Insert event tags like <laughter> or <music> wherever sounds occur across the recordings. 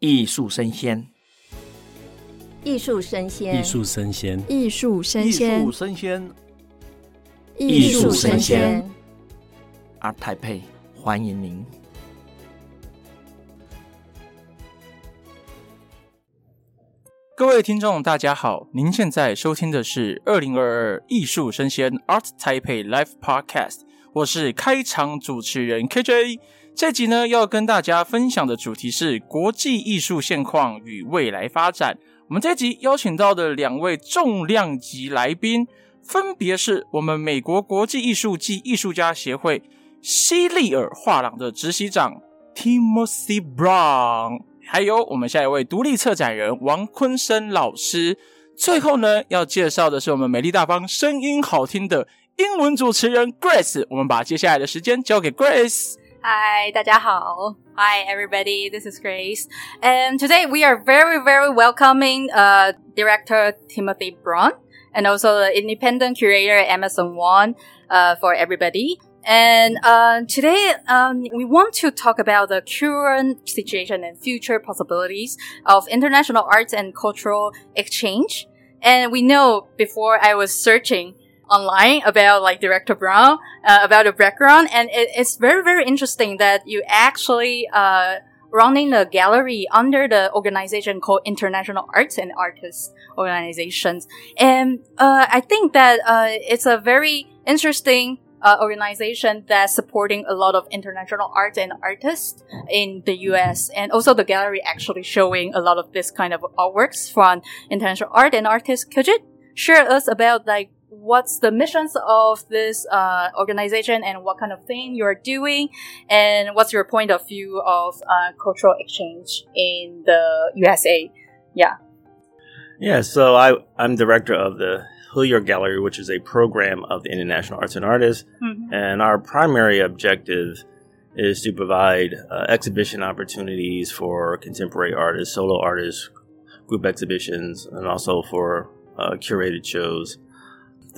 艺术生鲜，艺术生鲜，艺术生鲜，艺术生艺鲜术，生鲜，艺术生鲜。Art Taipei 欢迎您。各位听众，大家好！您现在收听的是二零二二艺术生鲜 Art Taipei Live Podcast，我是开场主持人 KJ。这集呢，要跟大家分享的主题是国际艺术现况与未来发展。我们这集邀请到的两位重量级来宾，分别是我们美国国际艺术暨艺术家协会西利尔画廊的执行长 Timothy Brown，还有我们下一位独立策展人王坤生老师。最后呢，要介绍的是我们美丽大方、声音好听的英文主持人 Grace。我们把接下来的时间交给 Grace。Hi, 大家好. Hi, everybody. This is Grace, and today we are very, very welcoming uh, director Timothy Brown and also the independent curator Emerson Wang uh, for everybody. And uh, today um, we want to talk about the current situation and future possibilities of international arts and cultural exchange. And we know before I was searching online about like director Brown, uh, about the background. And it, it's very, very interesting that you actually, uh, running a gallery under the organization called International Arts and Artists Organizations. And, uh, I think that, uh, it's a very interesting, uh, organization that's supporting a lot of international art and artists in the US. And also the gallery actually showing a lot of this kind of artworks from international art and artists. Could you share us about like what's the missions of this uh, organization and what kind of thing you're doing and what's your point of view of uh, cultural exchange in the usa yeah Yeah, so I, I'm director of the Hillyer Gallery, which is a program of the International Arts and Artists. Mhm. And our primary objective is to provide uh, exhibition opportunities for contemporary artists, solo artists, group exhibitions, and also for uh, curated shows.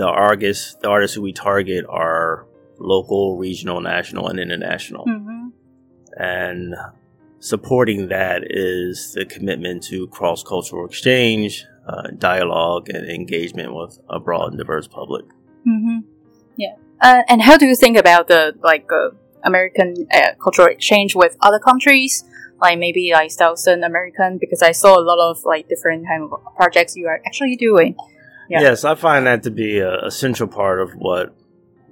The artists, the artists who we target are local, regional, national, and international. mm-hmm. And supporting that is the commitment to cross cultural exchange, uh, dialogue, and engagement with a broad and diverse public. Mm-hmm. yeah uh, and how do you think about the like uh, american uh, cultural exchange with other countries like maybe like southern american because i saw a lot of like different kind of projects you are actually doing Yeah. Yes, I find that to be a, central part of what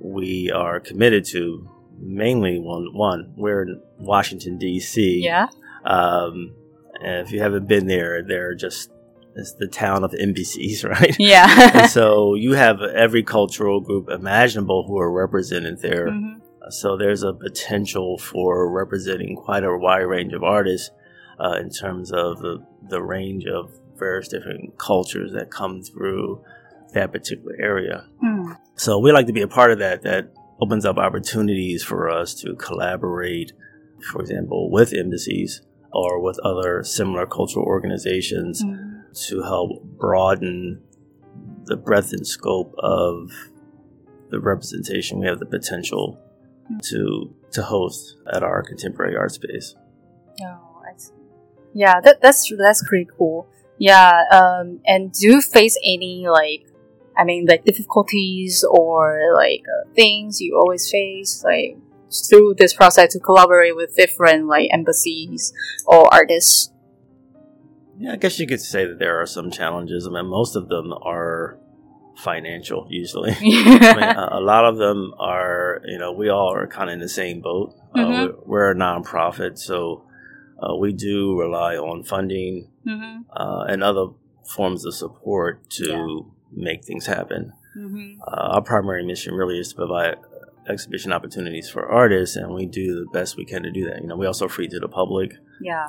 we are committed to. Mainly, one, one we're in Washington D.C. yeah Um, and if you haven't been there, they're just it's the town of embassies, <laughs> right? yeah and so you have every cultural group imaginable who are represented there. Mhm. So there's a potential for representing quite a wide range of artists uh, in terms of the, the range of various different cultures that come through that particular area. Mm. So we like to be a part of that. That opens up opportunities for us to collaborate, for example, with embassies or with other similar cultural organizations Mm. to help broaden the breadth and scope of the representation we have the potential to to host at our contemporary art space. Oh, I see. Yeah, that, that's that's pretty cool. Yeah, um, and do you face any like, I mean, like difficulties or like uh, things you always face like through this process to collaborate with different like embassies or artists? Yeah, I guess you could say that there are some challenges. I mean, most of them are financial usually. <laughs> I mean, <laughs> a, a lot of them are, you know, we all are kind of in the same boat. Uh, Mhm. we're, we're a nonprofit, so uh, we do rely on funding mm-hmm. uh, and other forms of support to Yeah. make things happen. Mm-hmm. Uh, our primary mission really is to provide exhibition opportunities for artists, and we do the best we can to do that. You know, we also free to the public. Yeah.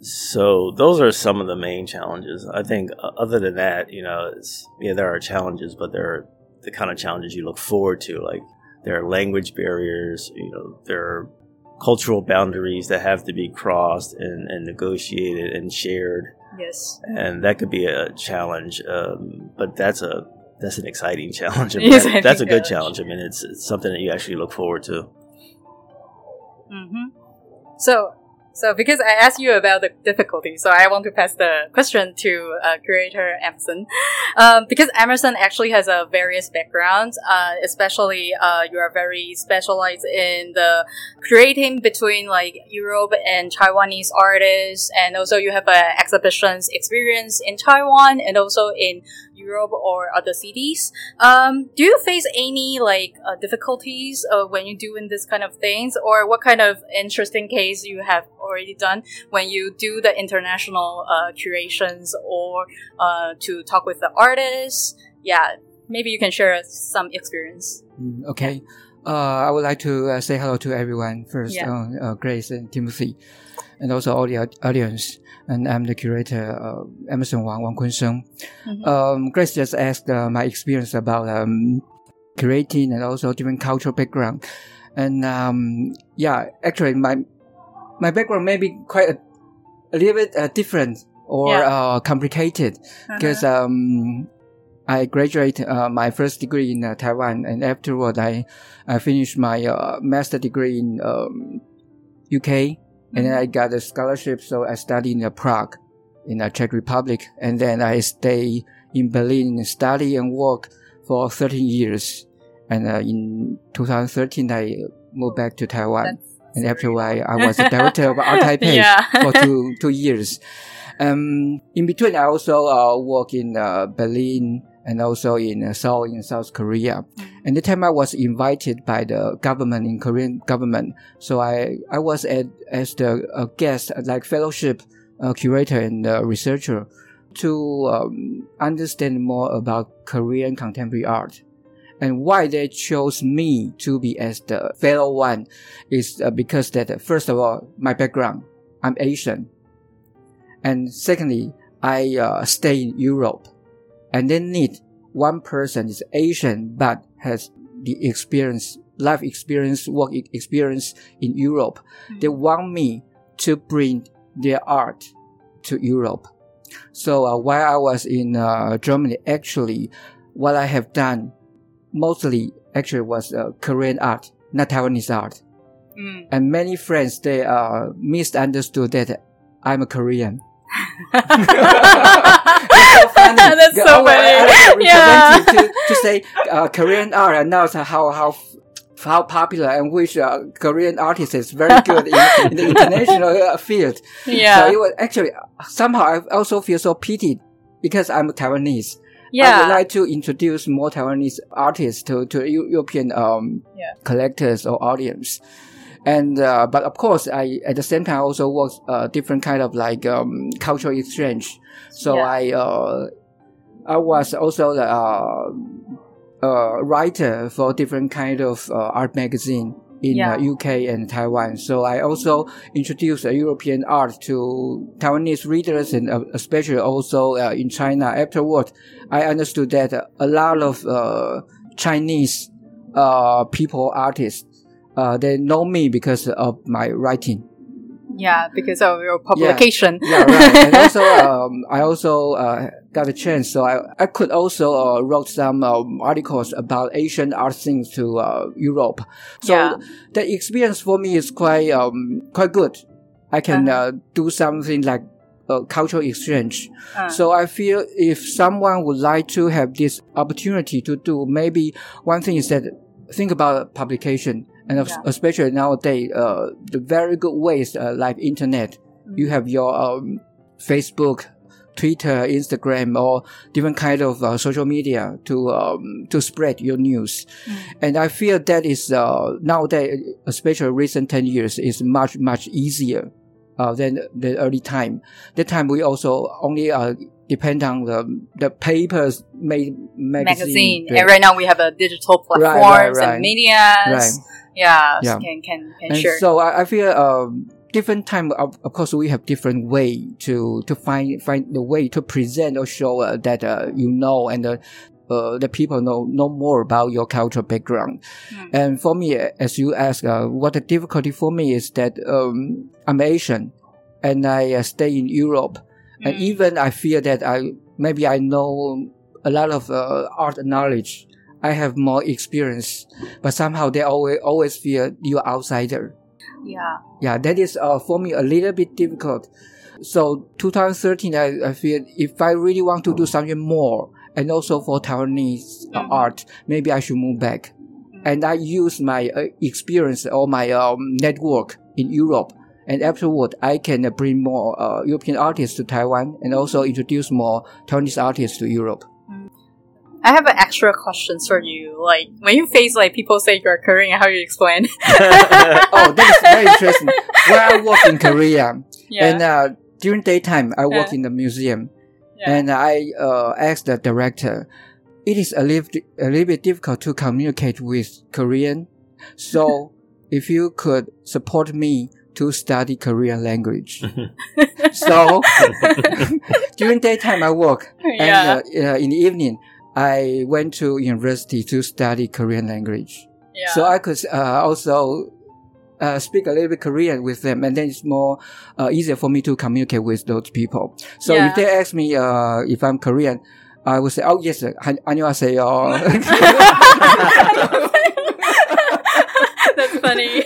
So those are some of the main challenges. I think uh, other than that, you know, it's, yeah, there are challenges, but they're the kind of challenges you look forward to. Like there are language barriers, you know, there are cultural boundaries that have to be crossed and, and negotiated and shared. Yes. And that could be a challenge. Um, but that's a, that's an exciting <laughs> challenge. I <laughs> mean, is that's a good exciting challenge. I mean, it's, it's something that you actually look forward to. Mm-hmm. So, So because I asked you about the difficulty, so I want to pass the question to uh, curator Emerson. <laughs> Um, because Emerson actually has a various backgrounds, uh, especially uh, you are very specialized in the creating between like Europe and Taiwanese artists, and also you have a exhibitions experience in Taiwan and also in Europe or other cities. Um, do you face any like uh, difficulties uh, when you're doing this kind of things, or what kind of interesting case you have already done when you do the international uh, curations or uh, to talk with the artists? Yeah, maybe you can share some experience. Mm, okay. Uh, I would like to uh, say hello to everyone first, Yeah. Grace and Timothy, and also all the audience. And I'm the curator, uh, Emerson Wang, Wang Kun Sheng. Mhm. Um, Grace just asked uh, my experience about um, curating and also different cultural background. And um, yeah, actually, my my background may be quite a, a little bit uh, different or Yeah. uh, complicated because um, I graduated uh, my first degree in uh, Taiwan, and afterward I I finished my uh, master degree in um, UK, and then I got a scholarship, so I studied in Prague, in the Czech Republic, and then I stay in Berlin, and study and work for 13 years, and uh, in 2013 I moved back to Taiwan, That's and afterward I, I was <laughs> the director of Art Taipei Yeah. for two two years. Um, in between, I also uh, work in uh, Berlin and also in uh, Seoul in South Korea. And the time I was invited by the government in Korean government, so I I was at, as the uh, guest, like fellowship uh, curator and uh, researcher, to um, understand more about Korean contemporary art. And why they chose me to be as the fellow one is uh, because that uh, first of all, my background, I'm Asian. And secondly, I uh, stay in Europe and they need one person is Asian but has the experience, life experience, work experience in Europe. They want me to bring their art to Europe. So uh, while I was in uh, Germany, actually, what I have done mostly actually was uh, Korean art, not Taiwanese art. Mm. And many friends they uh, misunderstood that I'm a Korean. <laughs> so funny. <laughs> That's The- so I was- I was funny. Yeah. to, to say uh, Korean art and now how how how popular and which uh, Korean artist is very <laughs> good in, in the international uh, field. Yeah. So it was actually somehow I also feel so pitied because I'm Taiwanese. Yeah. I would like to introduce more Taiwanese artists to, to European um, Yeah. collectors or audience. And uh, but of course, I at the same time also work uh, different kind of like um, cultural exchange. So Yeah. I uh, I was also the uh, uh, writer for different kind of uh, art magazine in Yeah. uh, UK and Taiwan. So I also introduced uh, European art to Taiwanese readers and uh, especially also uh, in China. Afterward, I understood that a lot of uh, Chinese uh, people, artists, uh, they know me because of my writing. yeah, because of your publication. Yeah, right. <laughs> and also, um, I also uh, got a chance, so I, I could also uh, wrote some um, articles about Asian art scenes to uh, Europe. So Yeah. the experience for me is quite um, quite good. I can Uh-huh. uh, do something like uh, cultural exchange. Uh, So I feel if someone would like to have this opportunity to do, maybe one thing is that think about publication, and Yeah. especially nowadays, uh, the very good ways uh, like internet. You have your um, Facebook, Twitter, Instagram, or different kind of uh, social media to um, to spread your news. And I feel that is uh, nowadays, especially recent ten years, is much much easier uh, than the early time. That time we also only uh, depend on the the papers made magazine. magazine. And right now we have a digital Right, platforms right, right. and medias. Yeah, so Yeah. can can can And share. so I, I feel um, different time. Of, of course, we have different way to to find find the way to present or show uh, that uh, you know and uh, uh, the people know know more about your cultural background. Hmm. And for me, as you ask, uh, what the difficulty for me is that um, I'm Asian and I uh, stay in Europe, and Mm. even I feel that I maybe I know a lot of uh, art knowledge. I have more experience, but somehow they always always feel you're outsider. Yeah. Yeah, that is uh, for me a little bit difficult. So 2013, I, I feel if I really want to do something more, and also for Taiwanese uh, Mhm. art, maybe I should move back. And I use my uh, experience or my um, network in Europe. And afterward, I can uh, bring more uh, European artists to Taiwan and also introduce more Taiwanese artists to Europe. I have an extra question for you. Like when you face like people say you're Korean, how you explain? <laughs> oh, that is very interesting. When I work in Korea, <laughs> yeah. and uh, during daytime, I work Yeah. in the museum. yeah. and I uh, asked the director, it is a little, a little bit difficult to communicate with Korean. So <laughs> if you could support me to study Korean language. so during daytime I work yeah. and uh, uh, in the evening I went to university to study Korean language. yeah. So I could uh, also uh, speak a little bit Korean with them, and then it's more uh, easier for me to communicate with those people. So Yeah. if they ask me uh, if I'm Korean, I would say, "Oh yes, 안- 안녕하세요." <laughs> <laughs> That's funny.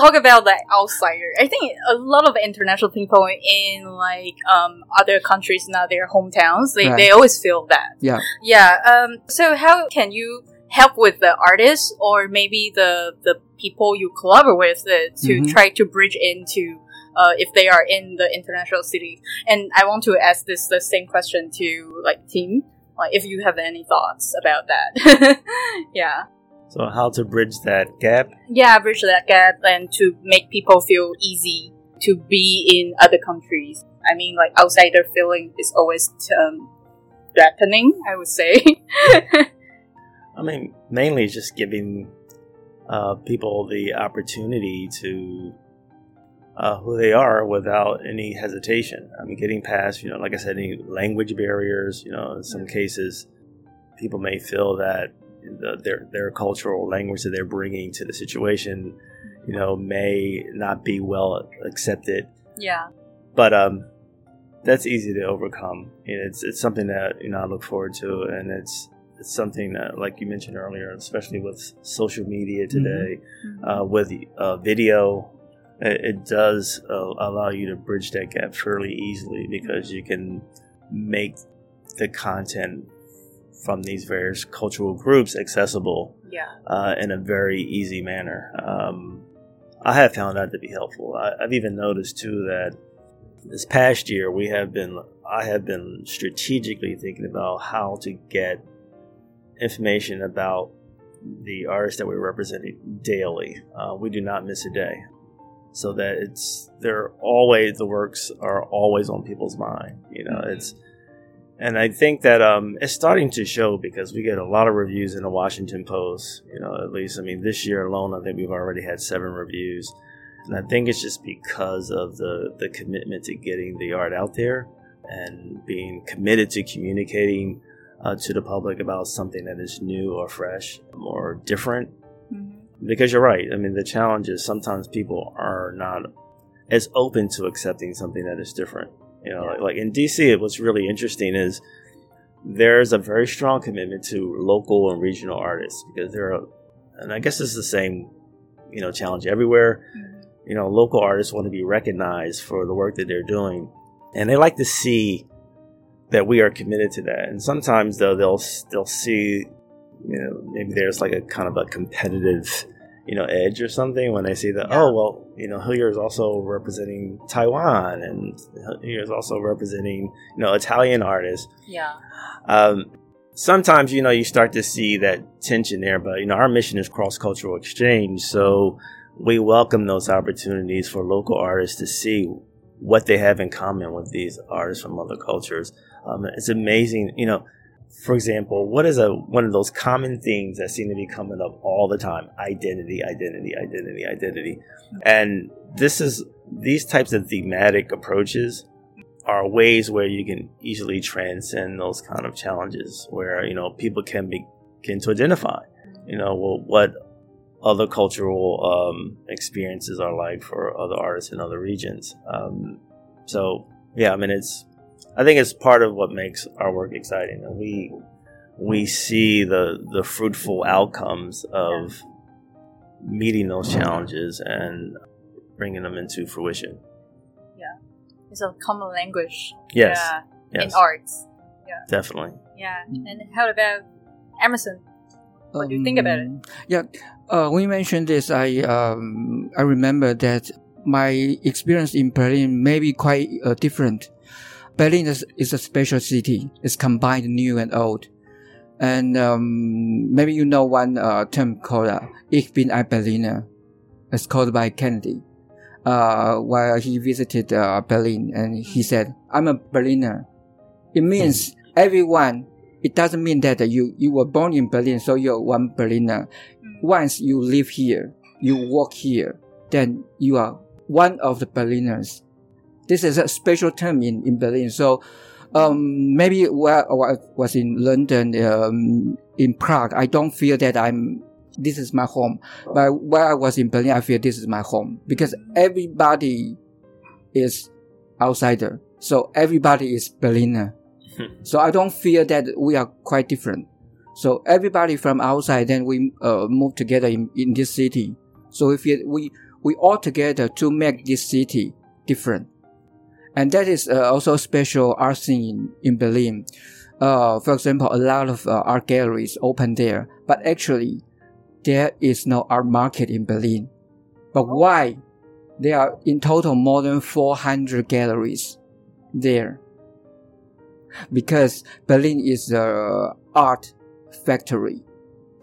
Talk about the outsider, I think a lot of international people in like um other countries, not their hometowns, they, they always feel that. Yeah. Yeah. Um. So how can you help with the artists or maybe the the people you collaborate with uh, to Mhm. try to bridge into uh, if they are in the international city. And I want to ask this the same question to like Tim, like if you have any thoughts about that. <laughs> yeah, so how to bridge that gap? yeah, bridge that gap and to make people feel easy to be in other countries. I mean, like outsider feeling is always um, threatening. I would say. <laughs> I mean, mainly just giving uh, people the opportunity to uh, who they are without any hesitation. I mean, getting past, you know, like I said, any language barriers. You know, in some cases, people may feel that the, their their cultural language that they're bringing to the situation, you know, may not be well accepted. yeah. But um, that's easy to overcome. And it's it's something that you know I look forward to, and it's it's something that, like you mentioned earlier, especially with social media today, uh, with uh, video, it, it does uh, allow you to bridge that gap fairly easily because you can make the content from these various cultural groups accessible yeah. uh, in a very easy manner. Um, I have found that to be helpful. I, I've even noticed too that this past year we have been I have been strategically thinking about how to get information about the artists that we're representing daily. Uh, we do not miss a day, so that it's they're always the works are always on people's mind. You know, it's and I think that um, it's starting to show because we get a lot of reviews in the Washington Post. You know, at least I mean this year alone, I think we've already had seven reviews, and I think it's just because of the the commitment to getting the art out there and being committed to communicating uh, to the public about something that is new or fresh or different. Mhm. Because you're right. I mean, the challenge is sometimes people are not as open to accepting something that is different. You know, like, like in DC, it what's really interesting is there's a very strong commitment to local and regional artists because there are, and I guess it's the same, you know, challenge everywhere. Mm-hmm. You know, local artists want to be recognized for the work that they're doing, and they like to see that we are committed to that. And sometimes though they'll they'll see, you know, maybe there's like a kind of a competitive, you know, edge or something when they see that. Yeah. Oh well, you know, Hillyer is also representing Taiwan, and Hillyer is also representing, you know, Italian artists. Yeah. Um, sometimes you know you start to see that tension there, but you know our mission is cross cultural exchange, so we welcome those opportunities for local artists to see what they have in common with these artists from other cultures. Um, it's amazing, you know. For example, what is a one of those common themes that seem to be coming up all the time? Identity, identity, identity, identity. And this is these types of thematic approaches are ways where you can easily transcend those kind of challenges where you know people can begin to identify you know well, what other cultural um, experiences are like for other artists in other regions um, so yeah i mean it's i think it's part of what makes our work exciting and we we see the the fruitful outcomes of meeting those challenges and bringing them into fruition. Yeah, it's a common language. Yes, Yeah, yes, in arts. Yeah, definitely. Yeah. And how about Emerson? What do you think about it? Um, Yeah, uh, when you mentioned this, I um, I remember that my experience in Berlin may be quite uh, different. Berlin is, is a special city. It's combined new and old. And um, maybe you know one uh, term called uh, Ich bin ein Berliner. It's called by Kennedy. Uh, while he visited uh, Berlin and he said, I'm a Berliner. It means everyone it doesn't mean that you, you were born in Berlin, so you're one Berliner. Once you live here, you work here, then you are one of the Berliners. This is a special term in, in Berlin. So, um, maybe while I was in London, um, in Prague, I don't feel that I'm, this is my home. But while I was in Berlin, I feel this is my home because everybody is outsider. So everybody is Berliner. So I don't feel that we are quite different. So everybody from outside, then we uh, move together in, in this city. So we we we all together to make this city different, and that is uh, also a special art scene in, in Berlin. Uh, for example, a lot of uh, art galleries open there, but actually there is no art market in Berlin. But why? There are in total more than 400 galleries there because Berlin is a art factory.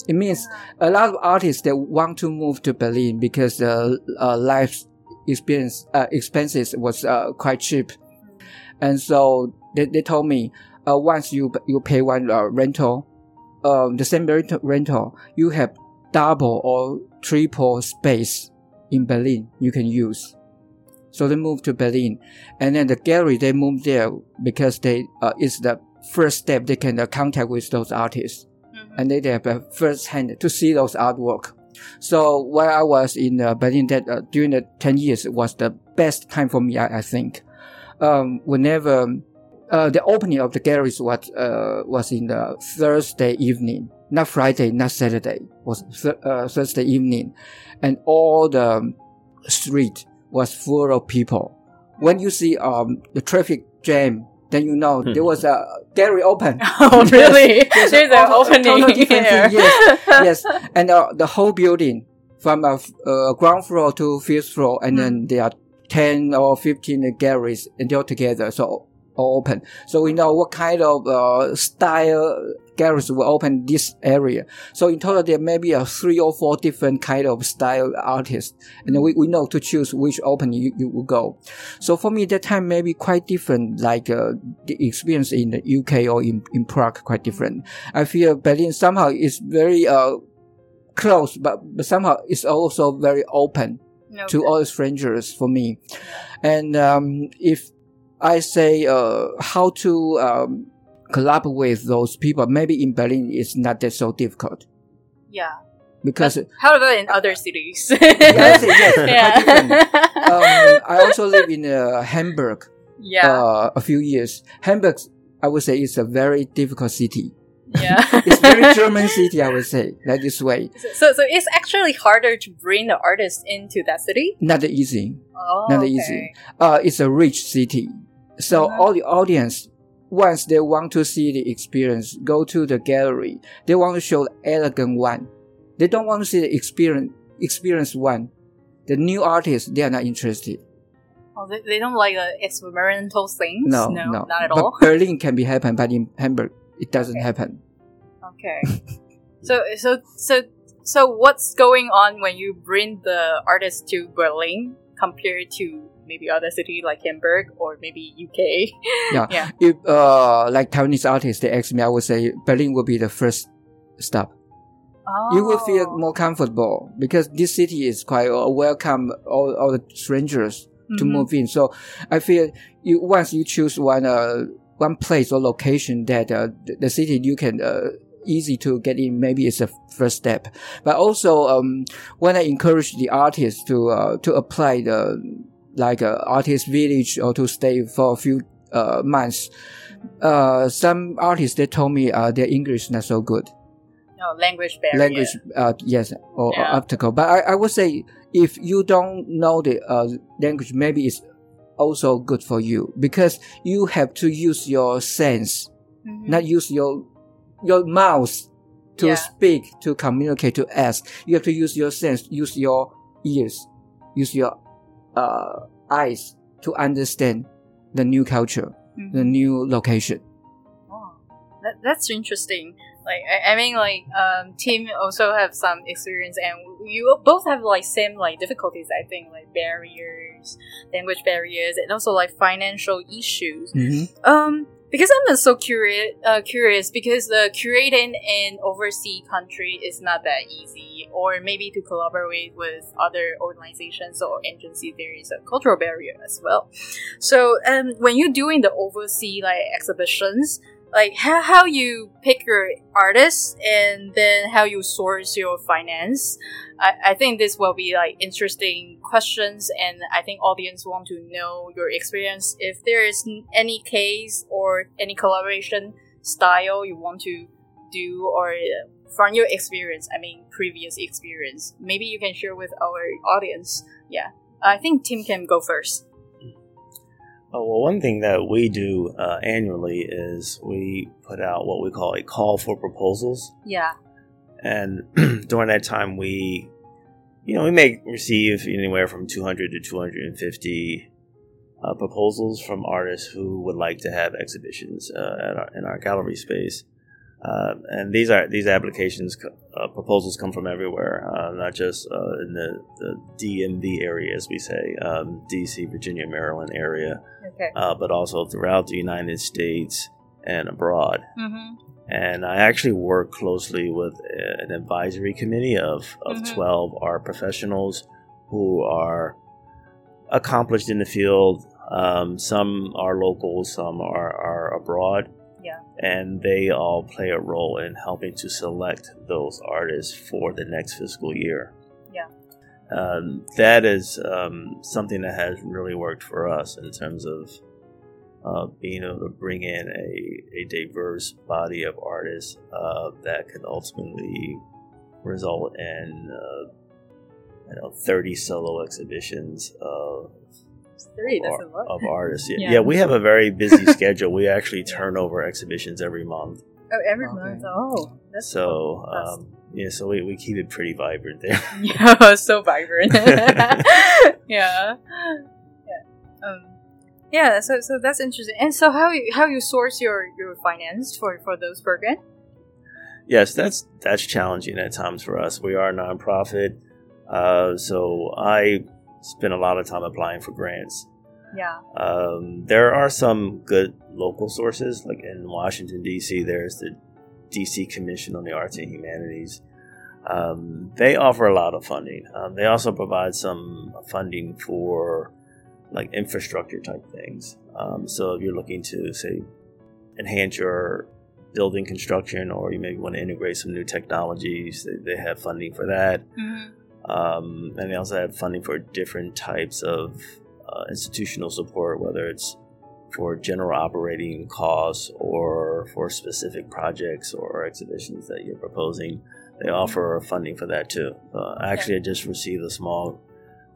It means a lot of artists that want to move to Berlin because the uh, life experience uh, expenses was uh, quite cheap, and so they, they told me uh, once you you pay one uh, rental, um, the same rent- rental you have double or triple space in Berlin you can use. So they moved to Berlin, and then the gallery they moved there because they uh, it's the first step they can uh, contact with those artists, and they, they have a first hand to see those artwork. So while I was in uh, Berlin, that uh, during the ten years was the best time for me. I, I think. Um, whenever uh, the opening of the galleries was uh, was in the Thursday evening, not Friday, not Saturday, was th- uh, Thursday evening, and all the street was full of people. When you see um, the traffic jam, then you know there was a gallery open. Oh, really? Yes, There's an opening. Yes, yes, and uh, the whole building from f- uh, ground floor to fifth floor, and then there are ten or fifteen galleries, and they're all together, so open. So we know what kind of uh, style galleries will open this area. So in total, there may be a three or four different kind of style artists, and we, we know to choose which opening you, you will go. So for me, that time may be quite different, like uh, the experience in the UK or in, in Prague, quite different. I feel Berlin somehow is very uh, close, but, but somehow it's also very open No, to all strangers for me. And um, if I say uh, how to um, collaborate with those people, maybe in Berlin it's not that so difficult yeah. because How about in other cities? <laughs> yes, yes, <laughs> yeah. um, I also live in uh, Hamburg yeah. uh, a few years. Hamburg, I would say, is a very difficult city. Yeah. <laughs> It's very <laughs> German city, I would say, like this way. so, so it's actually harder to bring the artist into that city. Not easy. Oh, Not okay. easy. Uh, it's a rich city. So Mhm. all the audience, once they want to see the experience, go to the gallery. They want to show the elegant one. They don't want to see the experience, experience one. The new artists, they are not interested. Oh, they, they don't like the experimental things. No, no, no, not at all. but. Berlin can be happen, but in Hamburg, it doesn't happen. Okay. so so so so what's going on when you bring the artist to Berlin compared to maybe other city like Hamburg or maybe UK? <laughs> Yeah. Yeah. If uh, like Taiwanese artists, they ask me, I would say Berlin will be the first stop. Oh. you will feel more comfortable because this city is quite uh, welcome all, all the strangers to Mhm. move in. So I feel you once you choose one uh, one place or location that uh, the, the city you can uh, easy to get in. Maybe it's a first step. But also um, when I encourage the artists to uh, to apply the like uh, artist village or to stay for a few uh, months. Uh, some artists they told me uh, their English not so good no language barrier. language uh, yes or, or Yeah. obstacle but I, I would say if you don't know the uh, language maybe it's also good for you because you have to use your sense Mhm. not use your your mouth to Yeah. speak to communicate to ask you have to use your sense use your ears use your uh, eyes to understand the new culture Mhm. the new location Oh, that, that's interesting. Like, I, I mean, like, um, Tim also have some experience, and you both have like same like difficulties. I think like barriers, language barriers, and also like financial issues. Um, because I'm so curious, uh, curious because the curating in overseas country is not that easy, or maybe to collaborate with other organizations or agencies, there is a cultural barrier as well. So, um, when you're doing the overseas like exhibitions, like how, how you pick your artists and then how you source your finance. I, I think this will be like interesting questions and i think audience want to know your experience. If there is any case or any collaboration style you want to do or uh, from your experience i mean previous experience maybe you can share with our audience. Yeah i think tim can go first Oh, well, one thing that we do uh, annually is we put out what we call a call for proposals. yeah And <clears throat> during that time, we, you know, we may receive anywhere from 200 to 250 uh, proposals from artists who would like to have exhibitions uh, at our, in our gallery space. Uh, and these are these applications uh, proposals come from everywhere, uh, not just uh, in the, the DMV area, as we say, um, DC, Virginia, Maryland area, okay uh, but also throughout the United States and abroad mm-hmm. and I actually work closely with a- an advisory committee of, of Mhm. 12 art professionals who are accomplished in the field. Um, some are local, some are, are abroad. And they all play a role in helping to select those artists for the next fiscal year. Yeah. Um, that is um, something that has really worked for us in terms of uh, being able to bring in a, a diverse body of artists uh, that can ultimately result in uh, you know 30 solo exhibitions of, three that's a lot of artists. Yeah. Yeah. <laughs> yeah, we have a very busy <laughs> schedule. We actually turn over exhibitions every month. Oh, every Okay. month. Oh, that's So um, yeah, so we, we keep it pretty vibrant there. <laughs> yeah, so vibrant. yeah, yeah, um, yeah. So, so that's interesting. And so, how you how you source your your finance for for those programs? yes, that's that's challenging at times for us. We are a nonprofit, uh, so I spend a lot of time applying for grants. Yeah. Um, there are some good local sources, like in Washington D.C. There's the D.C. Commission on the Arts and Humanities. Um, they offer a lot of funding. Um, they also provide some funding for like infrastructure type things. Um, so if you're looking to say enhance your building construction, or you maybe want to integrate some new technologies, they, they have funding for that. Mm-hmm. Um, and they also have funding for different types of uh, institutional support, whether it's for general operating costs or for specific projects or exhibitions that you're proposing. They offer funding for that too. Uh, actually, I just received a small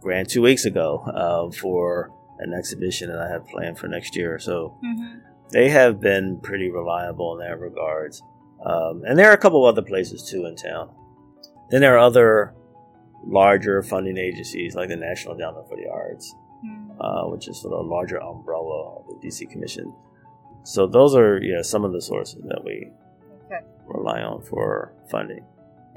grant two weeks ago uh, for an exhibition that I have planned for next year. So Mm-hmm. they have been pretty reliable in that regards. Um, and there are a couple other places too in town. Then there are other larger funding agencies like the National Endowment for the Arts, uh, which is sort of a larger umbrella of the DC Commission. So those are yeah some of the sources that we Okay. rely on for funding.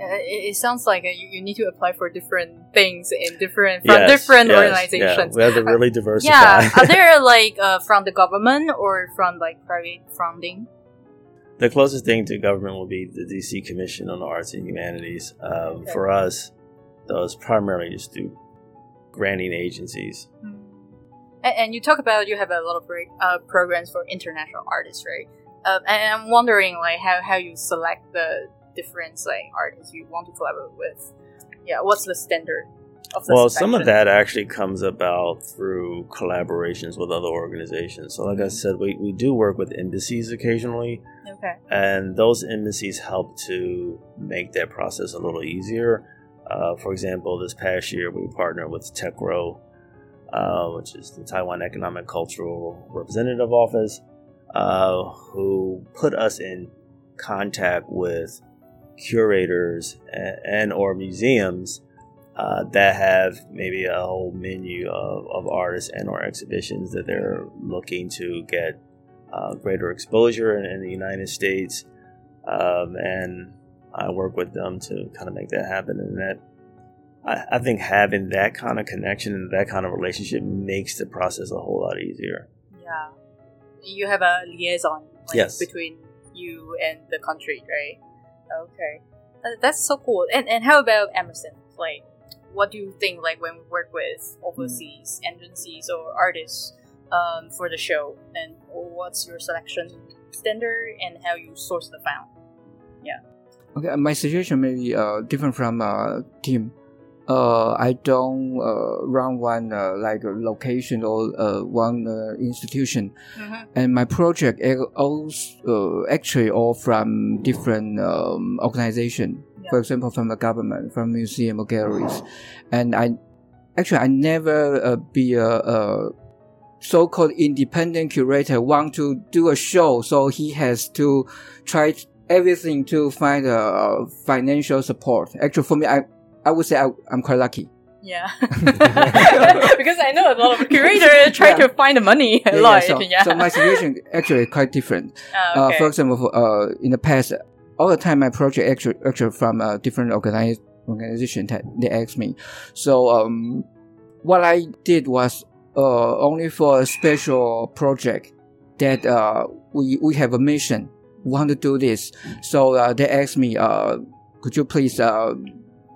Uh, It, it sounds like uh, you, you need to apply for different things in different from Yes, different yes, organizations. Yeah, we have to really diversify. Yeah, are <laughs> there like uh, from the government or from like private funding? the closest thing to government will be the DC Commission on the Arts and Humanities. Um, Okay. For us, those primarily just through granting agencies. And, and you talk about you have a lot of break, uh, programs for international artists, right? Uh, and I'm wondering like how, how you select the different like artists you want to collaborate with. Yeah, what's the standard? of the Well, some of that actually comes about through collaborations with other organizations. So, like I said, we, we do work with embassies occasionally, Okay. and those embassies help to make that process a little easier. Uh, for example, this past year we partnered with TECRO, uh, which is the Taiwan Economic Cultural Representative Office, uh, who put us in contact with curators and, and or museums uh, that have maybe a whole menu of, of artists and or exhibitions that they're looking to get uh, greater exposure in, in the United States, um, and I work with them to kind of make that happen. And that I, I think having that kind of connection and that kind of relationship makes the process a whole lot easier. Yeah. You have a liaison like, Yes. between you and the country, right? Okay. Uh, that's so cool. And and how about Emerson? Like, what do you think? Like when we work with overseas agencies or artists um, for the show, and what's your selection standard and how you source the fund? Okay, my situation may be uh, different from uh, Tim. Uh, I don't uh, run one uh, like a location or uh, one uh, institution, Mm-hmm. and my project is also uh, actually all from different um, organization. Yeah. For example, from the government, from museum or galleries, and I actually I never uh, be a, a so-called independent curator want to do a show, so he has to try everything to find uh, financial support. Actually, for me, I I would say I, I'm quite lucky. Yeah, <laughs> <laughs> because I know a lot of curators try Yeah. to find the money a Yeah, lot. so, <laughs> yeah. so my situation actually quite different. Ah, Uh, okay. for example, uh, in the past, all the time my project actually, actually from uh, different organize, organization that they asked me. So um, what I did was uh, only for a special project that uh, we we have a mission. Want to do this. So uh, they asked me, uh, could you please uh,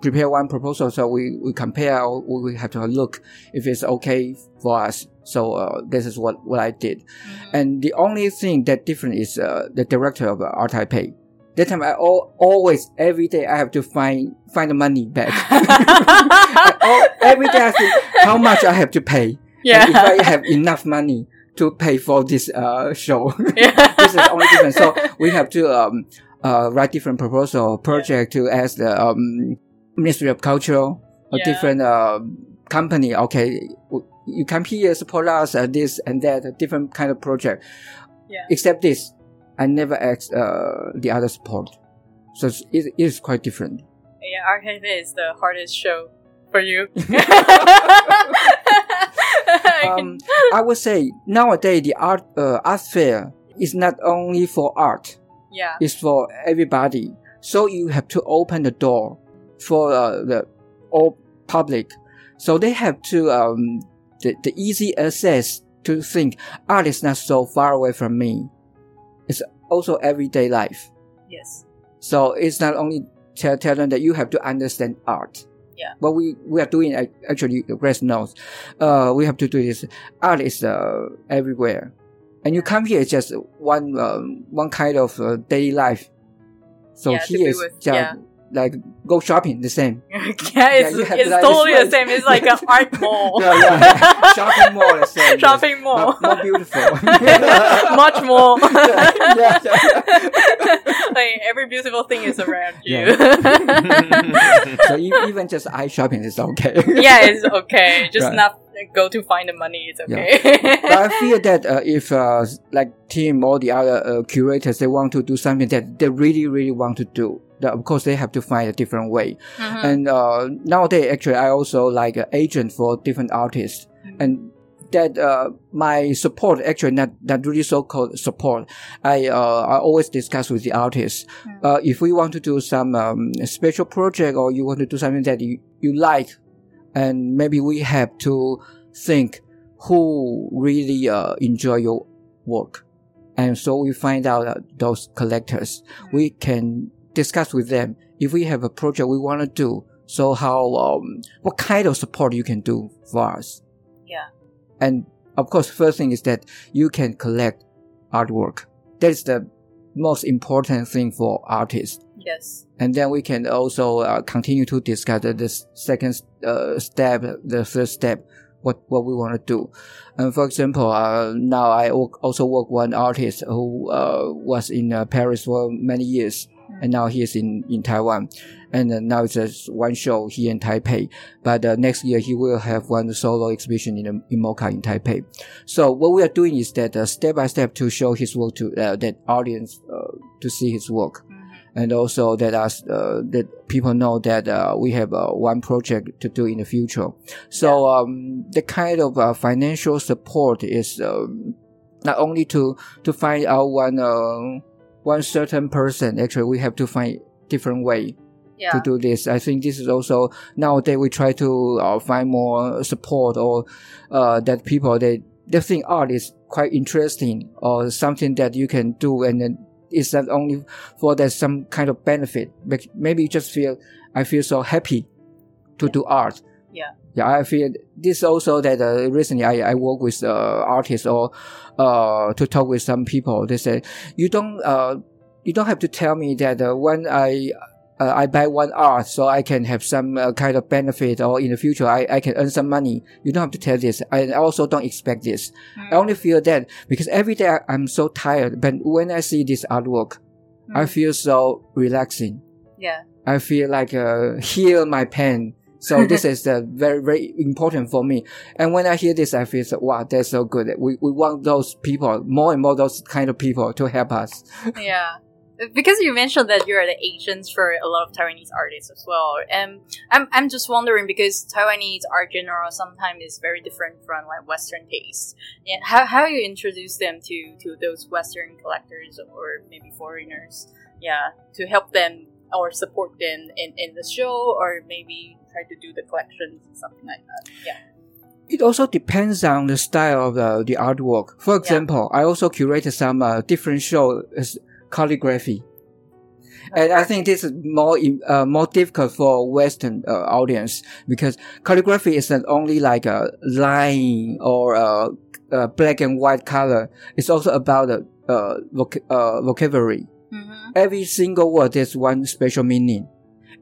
prepare one proposal so we, we compare, we have to look if it's okay for us. So uh, this is what, what I did. Mhm. And the only thing that different is uh, the director of uh, Art Taipei. That time I al- always every day I have to find find the money back. <laughs> I al- every day I think how much I have to pay. yeah. And if I have enough money to pay for this uh, show, yeah. <laughs> <laughs> this is only different. So we have to um, uh, write different proposal project to ask the um, Ministry of Culture, a Yeah. different uh, company. Okay, you come here support us uh, this and that, a different kind of project. Yeah. Except this, I never asked uh, the other support. So it's, it is quite different. Yeah, Archive is the hardest show for you. <laughs> I Um, <laughs> I would say nowadays the art uh, art fair is not only for art. yeah, is for everybody. So you have to open the door for uh, the all public. So they have to um, the, the easy access to think art is not so far away from me. It's also everyday life. yes, So it's not only tell, tell them that you have to understand art. Yeah. What we, we are doing, actually, Grace knows, uh, we have to do this. Art is, uh, everywhere. And you come here, it's just one, um, one kind of uh, daily life. So Yeah, here is with- just yeah. Like go shopping, the same. <laughs> yeah, it's, have it's like totally the same. It's like an <laughs> art mall. Yeah, yeah. <laughs> shopping mall, the same. yes. Shopping mall. But more beautiful. Much more. Yeah, like every beautiful thing is around you. Yeah. so even just eye shopping is okay. yeah, it's okay. Just Right. not go to find the money. It's Yeah. okay. but I feel that uh, if uh, like Tim or the other uh, curators they want to do something that they really really want to do, of course they have to find a different way. Mhm. And uh, nowadays, actually, I also like an agent for different artists, Mhm. and that uh, my support actually not not really so called support. I uh, I always discuss with the artists. Mm. Uh, if we want to do some um, special project or you want to do something that you, you like, and maybe we have to think who really uh, enjoy your work, and so we find out uh, those collectors. We can discuss with them if we have a project we want to do. So how um, what kind of support you can do for us? Yeah. And of course, first thing is that you can collect artwork. That is the most important thing for artists. Yes. and then we can also uh, continue to discuss the, the second uh, step, the third step, what what we want to do. And for example, uh, now I also work one artist who uh, was in uh, Paris for many years, and now he is in in Taiwan, and uh, now it's just one show here in Taipei. But uh, next year he will have one solo exhibition in in MOCA in Taipei. So what we are doing is that uh, step by step to show his work to uh, that audience uh, to see his work and also that us uh, that people know that uh, we have uh, one project to do in the future. So um, the kind of uh, financial support is um, not only to to find out one one certain person. Actually, we have to find different way Yeah. to do this. I think this is also nowadays we try to uh, find more support or uh, that people they they think art is quite interesting or something that you can do and then it's not only for that some kind of benefit maybe you just feel I feel so happy to do art. Yeah. Yeah, I feel this also that uh, recently I, I work with uh, artists or uh, to talk with some people. They say you don't uh, you don't have to tell me that uh, when I uh, I buy one art so I can have some uh, kind of benefit or in the future I, I can earn some money. You don't have to tell this. I also don't expect this. Mm. I only feel that because every day I- I'm so tired, but when I see this artwork, I Mm. feel so relaxing. Yeah. I feel like uh, heal my pain. So <laughs> this is uh, very very important for me. And when I hear this, I feel so, wow, that's so good. We we want those people more and more those kind of people to help us. <laughs> yeah. Because you mentioned that you're the agents for a lot of Taiwanese artists as well, and I'm I'm just wondering because Taiwanese art genre sometimes is very different from like Western taste, Yeah, how how you introduce them to to those Western collectors or maybe foreigners, yeah, to help them or support them in in the show or maybe try to do the collections something like that. Yeah. It also depends on the style of the, the artwork. For example, I also curated some uh, different show as calligraphy. And I think this is more uh, more difficult for Western uh, audience because calligraphy is not only like a line or a, a black and white color. It's also about the uh, voc- uh, vocabulary. Mm-hmm. Every single word has one special meaning.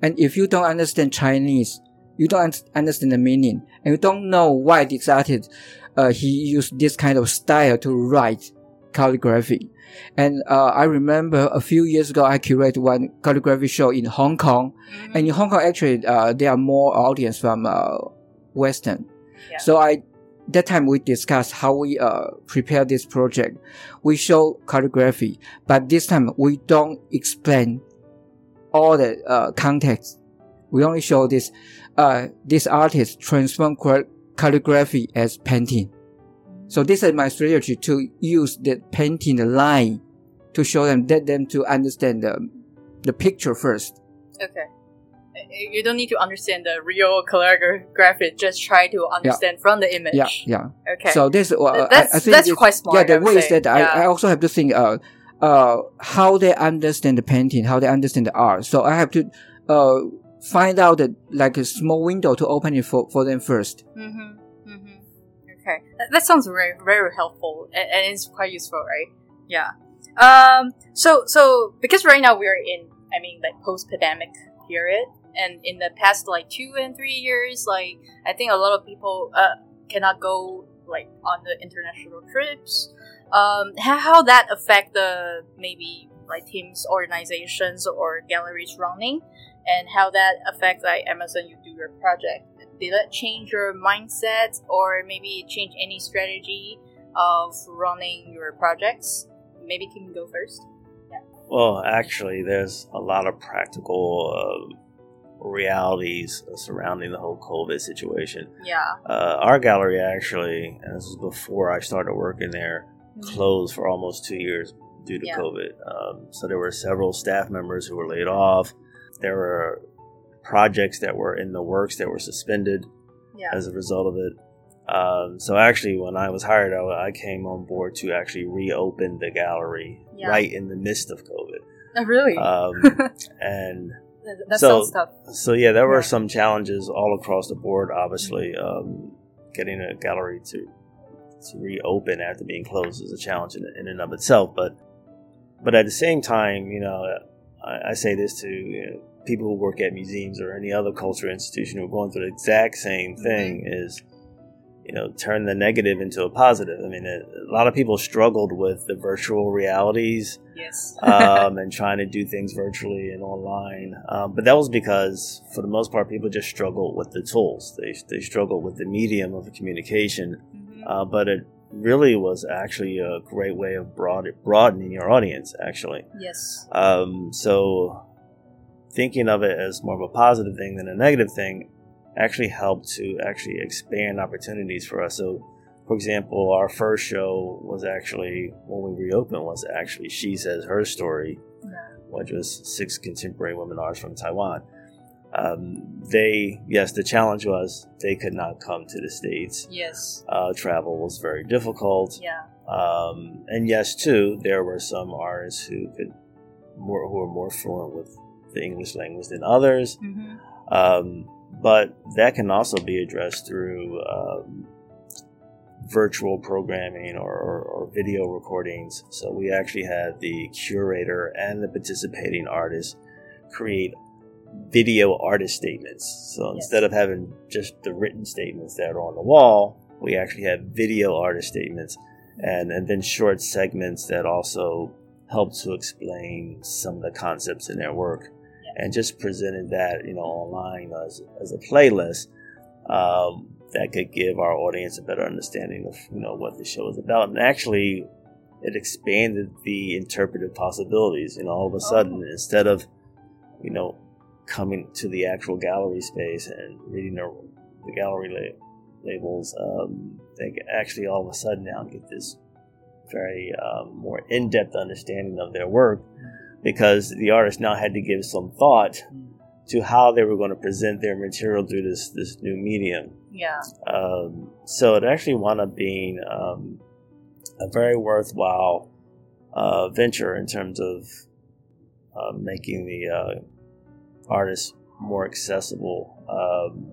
And if you don't understand Chinese, you don't un- understand the meaning, and you don't know why this artist uh, he used this kind of style to write calligraphy. And uh, I remember a few years ago, I curated one calligraphy show in Hong Kong, Mm-hmm. and in Hong Kong, actually, uh, there are more audience from uh, Western. Yeah. So I that time we discussed how we uh, prepare this project. We show calligraphy, but this time we don't explain all the uh, context. We only show this. Uh, this artist transform cal- calligraphy as painting. So this is my strategy to use the painting the line to show them, let them to understand the the picture first. Okay. Uh, You don't need to understand the real calligraphy. Just try to understand from the image. Yeah, yeah. Okay. So this, uh, I- That's- I, think that's quite smart, Yeah, the way is that I, I also have to think, uh, uh, how they understand the painting, how they understand the art. So I have to, uh, find out like a small window to open it for, for them first. Mm-hmm. Mm-hmm. Okay. That, that sounds very very helpful and, and it's quite useful, right? Yeah. Um. So so because right now we're in I mean like post pandemic period and in the past like two and three years like I think a lot of people uh cannot go like on the international trips. Um. How, that affect the maybe like teams, organizations, or galleries running, and how that affect like Emerson you do your project did that change your mindset or maybe change any strategy of running your projects? Maybe Tim go first. Well, actually, there's a lot of practical uh, realities surrounding the whole COVID situation. Yeah. Uh, our gallery actually, and this was before I started working there, closed for almost two years due to Yeah. COVID. Um, so there were several staff members who were laid off. There were projects that were in the works that were suspended Yeah. as a result of it. Um, so actually, when I was hired, I, I came on board to actually reopen the gallery Yeah. right in the midst of COVID. Oh, really? Um, <laughs> and that so- sounds tough. so yeah, there were some challenges all across the board. Obviously, um, getting a gallery to to reopen after being closed is a challenge in, in and of itself. But but at the same time, you know, I, I say this to you know, people who work at museums or any other cultural institution who are going through the exact same thing is you know turn the negative into a positive i mean a, a lot of people struggled with the virtual realities Yes. <laughs> um, and trying to do things virtually and online um, but that was because for the most part people just struggled with the tools they, they struggled with the medium of communication. Uh, but it really was actually a great way of broad, broadening your audience actually yes. um, so thinking of it as more of a positive thing than a negative thing actually helped to actually expand opportunities for us. So, for example, our first show was actually when we reopened was actually She Says Her Story, Yeah. which was six contemporary women artists from Taiwan. Um, they, yes, the challenge was they could not come to the States. Yes. Uh, travel was very difficult. Yeah. Um, and yes, too, there were some artists who could more who were more fluent with the English language than others. hmm Um, but that can also be addressed through um, virtual programming or, or, or video recordings. So we actually had the curator and the participating artist create video artist statements. So Yes. instead of having just the written statements that are on the wall, we actually have video artist statements and, and then short segments that also help to explain some of the concepts in their work and just presented that you know online as, as a playlist um, that could give our audience a better understanding of you know what the show is about and actually it expanded the interpretive possibilities you know all of a sudden instead of you know coming to the actual gallery space and reading the, the gallery la- labels um, they actually all of a sudden now get this very um, more in-depth understanding of their work because the artist now had to give some thought to how they were going to present their material through this this new medium. Yeah. Um, so it actually wound up being um, a very worthwhile uh, venture in terms of uh, making the uh, artist more accessible um,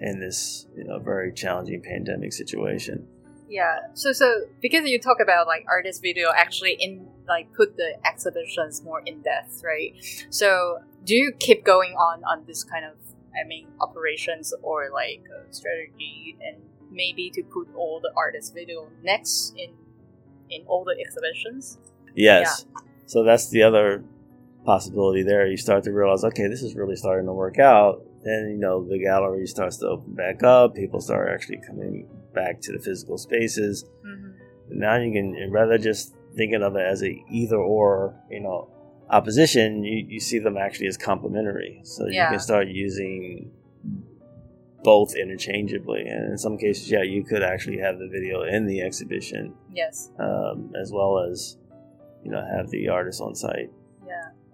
in this you know very challenging pandemic situation. Yeah. So so because you talk about like artist video actually in like put the exhibitions more in depth, right? So do you keep going on on this kind of I mean operations or like uh, strategy and maybe to put all the artist video next in in all the exhibitions? Yes. So that's the other possibility there. You start to realize, okay, this is really starting to work out. Then, you know, the gallery starts to open back up. People start actually coming back to the physical spaces. Mm-hmm. Now you can, rather just thinking of it as a either or, you know, opposition, you, you see them actually as complementary. So you can start using both interchangeably. And in some cases, yeah, you could actually have the video in the exhibition Yes. um, as well as you know have the artist on site.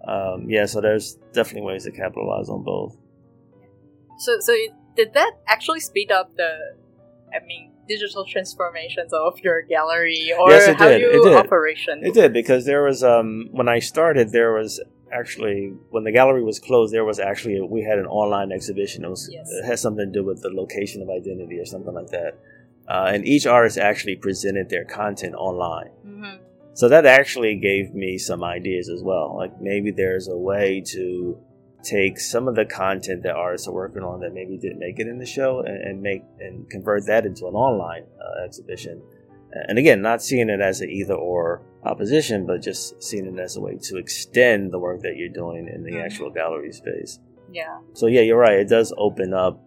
Yeah. Um, yeah, so there's definitely ways to capitalize on both. So so it, did that actually speed up the I mean digital transformations of your gallery or Yes, it how did. you It did. operation? It did because there was um, when I started there was actually when the gallery was closed there was actually we had an online exhibition. It was Yes. it had something to do with the location of identity or something like that. Uh, and each artist actually presented their content online. Mm-hmm. So that actually gave me some ideas as well. Like maybe there's a way to take some of the content that artists are working on that maybe didn't make it in the show and, and make and convert that into an online uh, exhibition. And again, not seeing it as an either or opposition, but just seeing it as a way to extend the work that you're doing in the Mhm. actual gallery space. Yeah. So yeah, you're right. It does open up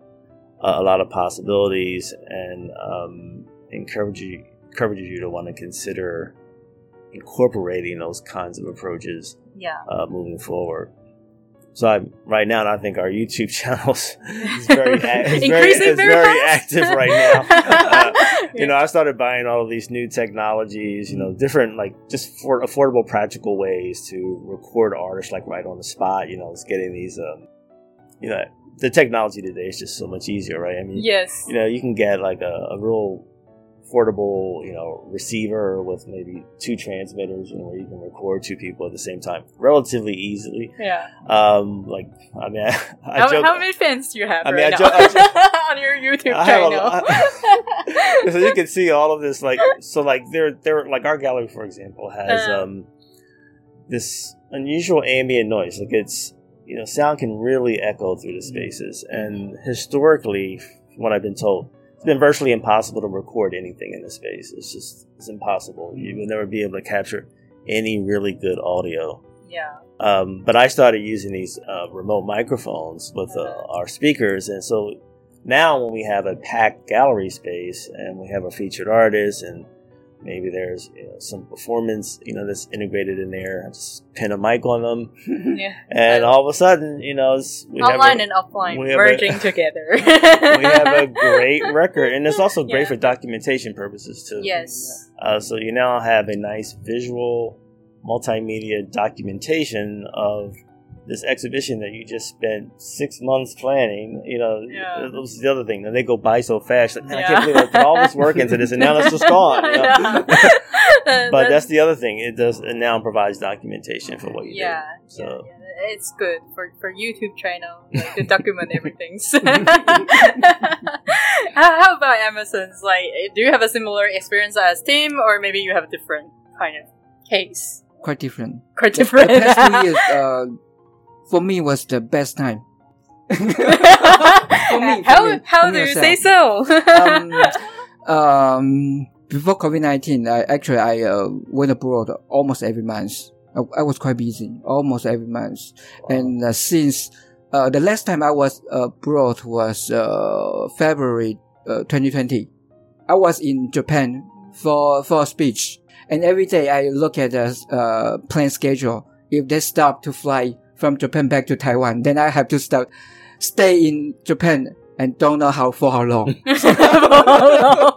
uh, a lot of possibilities and um, encourage you, encourages you to want to consider incorporating those kinds of approaches Yeah. uh, moving forward. So I'm, right now, I think our YouTube <laughs> channel is very, <laughs> a- is very, Increasing is very very active right now. <laughs> Uh, you know, I started buying all of these new technologies, you know, different, like just for affordable, practical ways to record artists, like right on the spot. You know, it's getting these, um, you know, the technology today is just so much easier, right? I mean, yes. you know, you can get like a, a real affordable, you know, receiver with maybe two transmitters, you know, where you can record two people at the same time relatively easily. Yeah. Um, like, I mean, I, <laughs> I How, joke. how many fans do you have I mean, right I now jo- I <laughs> on your YouTube I channel? lot- <laughs> so you can see all of this, like, so like there, there, like our gallery, for example, has Uh. um, this unusual ambient noise. Like it's you know, sound can really echo through the spaces, and historically, from what I've been told, it's been virtually impossible to record anything in this space. It's just it's impossible. You will never be able to capture any really good audio. Yeah. Um, but I started using these uh, remote microphones with uh, our speakers, and so now when we have a packed gallery space and we have a featured artist and maybe there's you know, some performance you know that's integrated in there I just pin a mic on them <laughs> Yeah. and all of a sudden you know it's, we Online have and offline merging a- <laughs> together. we have a <laughs> great record and it's also great Yeah. for documentation purposes too Yes. uh, so you now have a nice visual multimedia documentation of this exhibition that you just spent six months planning. You know, Yeah. that was the other thing. And they go by so fast. Like, man, I can't believe I put all this work into this, and now it's just gone. you know? <laughs> <laughs> but that's the other thing. It does. It now provides documentation for what you yeah, do. So. yeah, yeah, it's good for for YouTube channel like, to document everything. <laughs> how, how about Emerson's? Like, do you have a similar experience as Tim, or maybe you have a different kind of case? Quite different. Quite The- different. The past two years, uh, for me was the best time. <laughs> for me, how me, how do you say so? um, <laughs> um, before COVID nineteen, I actually I uh, went abroad almost every month. I, I was quite busy almost every month, and uh, since uh, the last time I was abroad was uh, February uh, 2020, I was in Japan for for a speech, and every day I look at the uh, plane schedule. If they stop to fly from Japan back to Taiwan, then I have to start stay in Japan and don't know how for how long. <laughs> <laughs>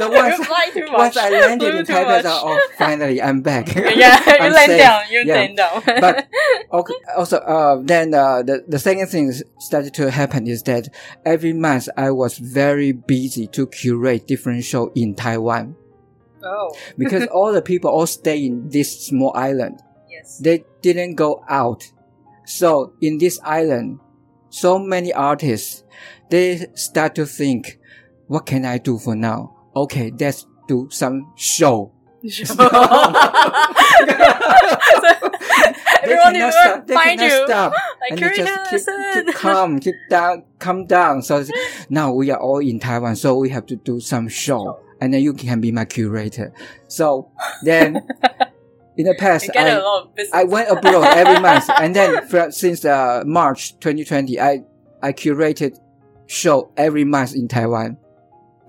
So once, You fly too once. I landed <laughs> in Taipei, thought, oh, finally, I'm back. yeah, you land safe. down. You Yeah. land down. But okay, also, uh, then uh, the the second thing started to happen is that every month I was very busy to curate different show in Taiwan oh, because all the people all stay in this small island. Yes. They didn't go out, so in this island, so many artists they start to think, what can I do for now? Okay, let's do some show. <laughs> They Everyone cannot is stop. They find cannot you. stop. Like, and they just keep, keep <laughs> calm, keep down, calm down. So now we are all in Taiwan, so we have to do some show, and then you can be my curator. So then, <laughs> in the past, I, a lot of. I went abroad every month, and then <laughs> since uh, March 2020, I I curated show every month in Taiwan.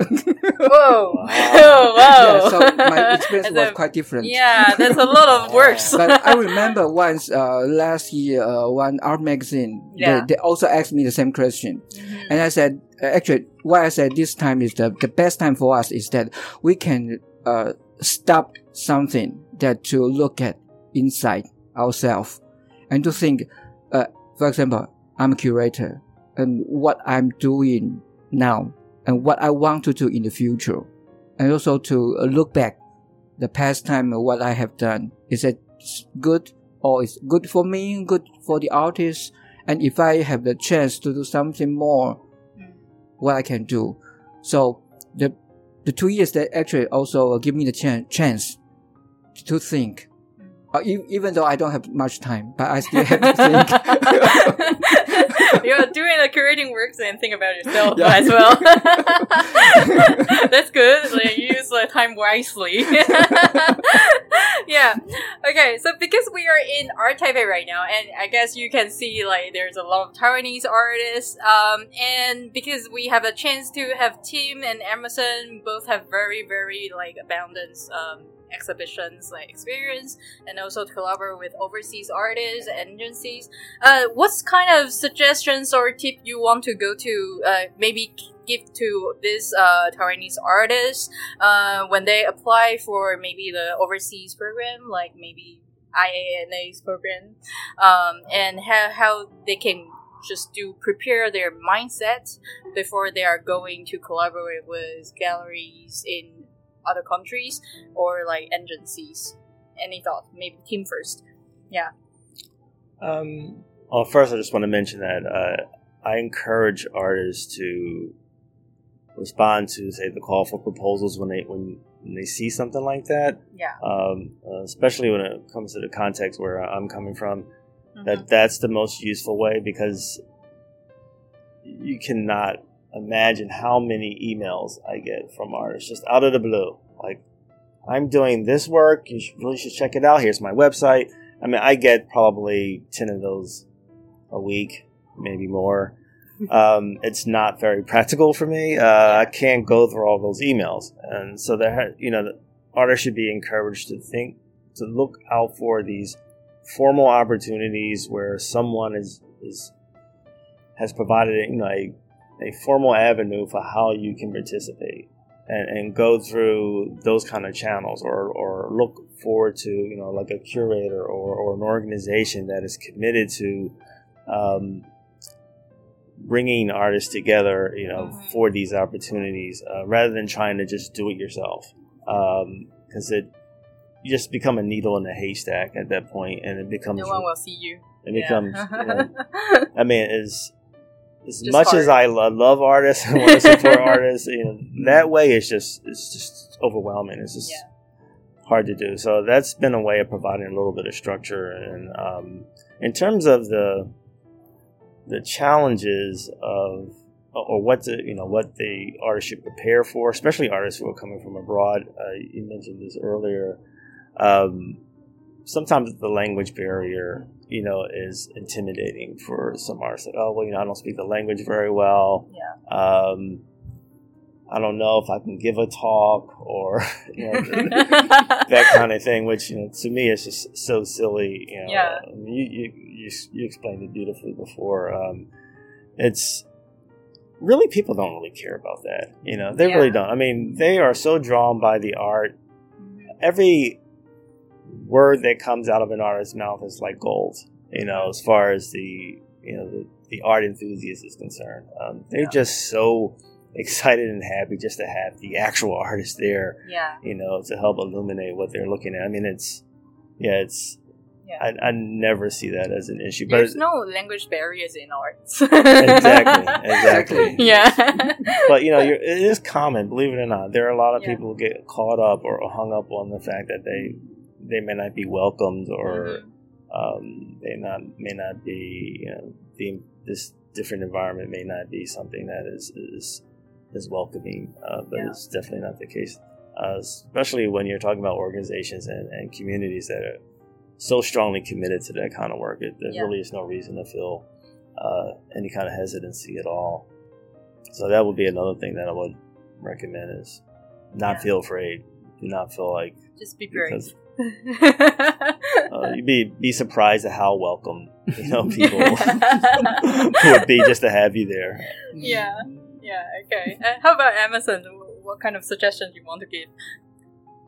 Whoa! <laughs> Wow. Oh, Yeah, wow! so <laughs> my experience That's was a- quite different. Yeah, there's a lot of works. but I remember once uh, last year, uh, one art magazine, Yeah. they, they also asked me the same question. Mhm. And I said, uh, actually, why I said this time is the, the best time for us is that we can uh, stop something that to look at inside ourselves and to think, uh, for example, I'm a curator and what I'm doing now and what I want to do in the future. And also to look back the past time what I have done. Is it good or is good for me, good for the artist? And if I have the chance to do something more, what I can do. So the the two years that actually also give me the chan- chance to think. Uh, e- even though I don't have much time, but I still have to <laughs> think. You're doing the curating works and think about yourself Yeah. as well. <laughs> That's good. Like use the time wisely. <laughs> yeah. Okay. So because we are in Art Taipei right now, and I guess you can see like there's a lot of Taiwanese artists. Um, and because we have a chance to have Tim and Emerson both have very very like abundance um exhibitions like experience and also to collaborate with overseas artists and agencies. Uh, what's kind of suggestions or tip you want to go to uh, maybe give to this uh, Taiwanese artists uh, when they apply for maybe the overseas program, like maybe IANA's program, um, and how, how they can just do prepare their mindset before they are going to collaborate with galleries in other countries or like agencies. Any thought? Maybe Tim first. Um, well, first, I just want to mention that uh, I encourage artists to respond to, say, the call for proposals when they when when they see something like that, Yeah. um, uh, especially when it comes to the context where I'm coming from, Mhm. that that's the most useful way because you cannot imagine how many emails I get from artists just out of the blue. Like, I'm doing this work. You should, really should check it out. Here's my website. I mean, I get probably 10 of those a week, maybe more. <laughs> Um, it's not very practical for me. Uh, I can't go through all those emails. And so there, you know, the artists should be encouraged to think, to look out for these formal opportunities where someone is, is, has provided, you know, a, a formal avenue for how you can participate and, and go through those kind of channels or, or look forward to, you know, like a curator or, or an organization that is committed to um, bringing artists together, you know, Mhm. for these opportunities uh, rather than trying to just do it yourself. Because it, you just become a needle in a haystack at that point and it becomes, No one will see you. it Yeah. becomes, you know, <laughs> I mean, as as much as I lo- love artists and want to support <laughs> artists, you know, that way it's just it's just overwhelming. It's just Yeah. hard to do. So that's been a way of providing a little bit of structure. And um, in terms of the the challenges of or what the you know what the artist should prepare for, especially artists who are coming from abroad. Uh, you mentioned this earlier. Um, sometimes the language barrier, you know, is intimidating for some artists. Like, oh, well, you know, I don't speak the language very well. Yeah. Um, I don't know if I can give a talk or <laughs> you know, <laughs> that kind of thing. Which you know, to me, is just so silly. You know, Yeah. You, you you you explained it beautifully before. Um, it's really people don't really care about that. You know, they Yeah. really don't. I mean, they are so drawn by the art Mhm. every word that comes out of an artist's mouth is like gold. You know, as far as the you know the, the art enthusiast is concerned, um, they're Yeah. just so excited and happy just to have the actual <laughs> artist there. yeah. You know, to help illuminate what they're looking at. I mean, it's yeah, it's. Yeah. I, I never see that as an issue, but There's no language barriers in arts. exactly, <laughs> exactly. <laughs> yeah. but you know, you're, it is common, believe it or not. There are a lot of Yeah. people who get caught up or hung up on the fact that they they may not be welcomed or Mhm. um, they not may not be you know the this different environment may not be something that is is is welcoming, uh, but Yeah. it's definitely not the case. Uh, especially when you're talking about organizations and, and communities that are so strongly committed to that kind of work, it, there Yeah. really is no reason to feel uh, any kind of hesitancy at all. So that would be another thing that I would recommend is not Yeah. feel afraid. Do not feel like Just be brave. because <laughs> uh, you'd be be surprised at how welcome you know <laughs> people <laughs> would be just to have you there. yeah. Yeah. Okay. Uh, how about Emerson? What kind of suggestions you want to give?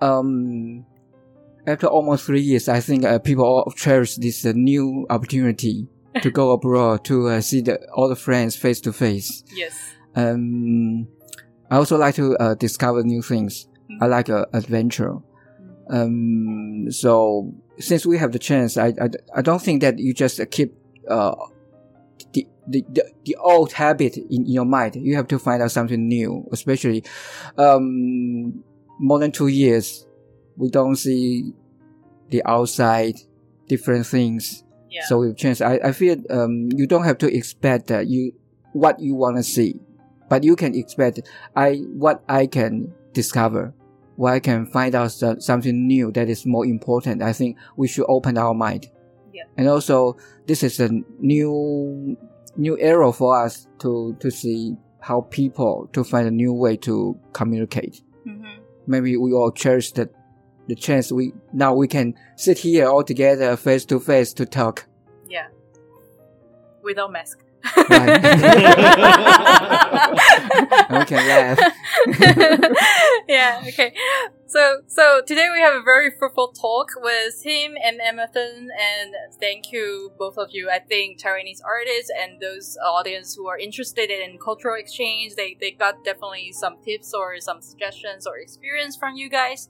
um, after almost three years, I think uh, people all cherish this uh, new opportunity to go abroad to uh, see the, all the friends face to face. Yes. Um, I also like to uh, discover new things. I like uh, adventure. Um, so since we have the chance, I, I, I don't think that you just keep uh, the, the, the, the old habit in, in your mind. You have to find out something new, especially um, more than two years. We don't see the outside different things. Yeah. So with chance, I, I feel um, you don't have to expect that you what you want to see, but you can expect I what I can discover, what I can find out something new that is more important. I think we should open our mind. Yeah. And also, this is a new new era for us to to see how people to find a new way to communicate. Mm-hmm. Maybe we all cherish the the chance we now we can sit here all together face to face to talk. Yeah. Without mask. Right. <laughs> <laughs> We can laugh. <laughs> yeah, okay. So, so today we have a very fruitful talk with Tim and Emerson, and thank you both of you. I think Taiwanese artists and those audience who are interested in cultural exchange, they, they got definitely some tips or some suggestions or experience from you guys.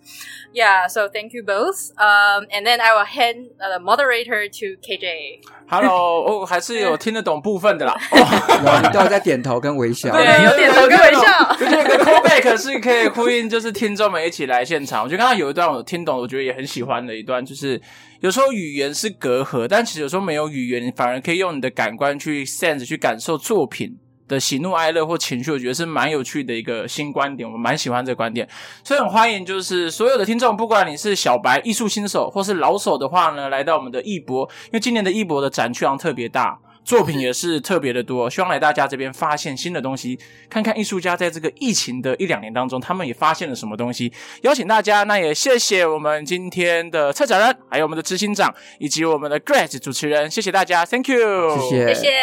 Yeah, so thank you both. Um, and then I will hand uh, the moderator to KJ. Hello，哦，还是有听得懂部分的啦。哦，都在点头跟微笑。对，有点头跟微笑。我觉得 <laughs> oh, <laughs> <laughs> callback 是可以呼应，就是听众们一起来。现场，我觉得刚刚有一段我听懂，我觉得也很喜欢的一段，就是有时候语言是隔阂，但其实有时候没有语言，反而可以用你的感官去 sense 去感受作品的喜怒哀乐或情绪，我觉得是蛮有趣的一个新观点，我蛮喜欢这个观点，所以很欢迎就是所有的听众，不管你是小白、艺术新手或是老手的话呢，来到我们的艺博，因为今年的艺博的展区好像特别大。作品也是特别的多，希望来大家这边发现新的东西，看看艺术家在这个疫情的一两年当中，他们也发现了什么东西。邀请大家，那也谢谢我们今天的策展人，还有我们的执行长，以及我们的 Great 主持人，谢谢大家，Thank you，谢谢谢谢。<laughs>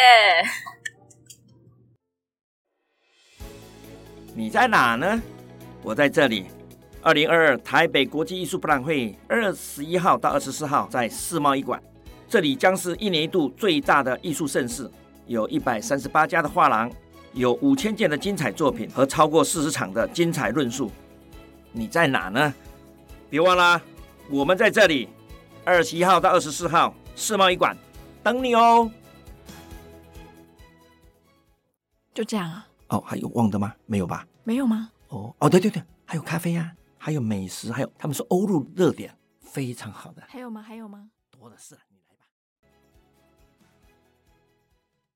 你在哪呢？我在这里。二零二二台北国际艺术博览会，二十一号到二十四号在世贸艺馆，这里将是一年一度最大的艺术盛事，有一百三十八家的画廊，有五千件的精彩作品和超过四十场的精彩论述。你在哪呢？别忘了，我们在这里，二十一号到二十四号世贸艺馆等你哦。就这样啊？哦，还有忘的吗？没有吧？没有吗？哦哦，对对对，还有咖啡呀、还有美食，还有他们说欧陆热点非常好的，还有吗？还有吗？多的是。